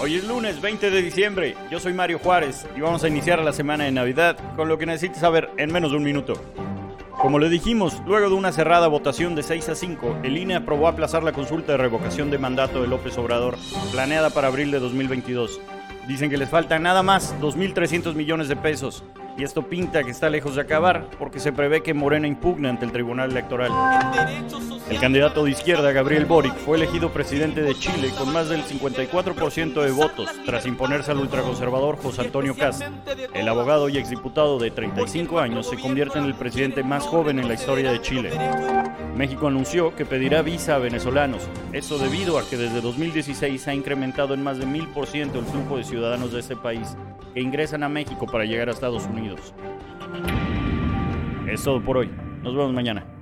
Hoy es lunes 20 de diciembre, yo soy Mario Juárez y vamos a iniciar la semana de Navidad con lo que necesitas saber en menos de un minuto. Como le dijimos, luego de una cerrada votación de 6 a 5, el INE aprobó aplazar la consulta de revocación de mandato de López Obrador, planeada para abril de 2022. Dicen que les faltan nada más 2.300 millones de pesos, y esto pinta que está lejos de acabar porque se prevé que Morena impugna ante el Tribunal Electoral. El candidato de izquierda, Gabriel Boric, fue elegido presidente de Chile con más del 54% de votos tras imponerse al ultraconservador José Antonio Cast. El abogado y exdiputado de 35 años se convierte en el presidente más joven en la historia de Chile. México anunció que pedirá visa a venezolanos, esto debido a que desde 2016 se ha incrementado en más de 1000% el flujo de ciudadanos de este país que ingresan a México para llegar a Estados Unidos. Es todo por hoy. Nos vemos mañana.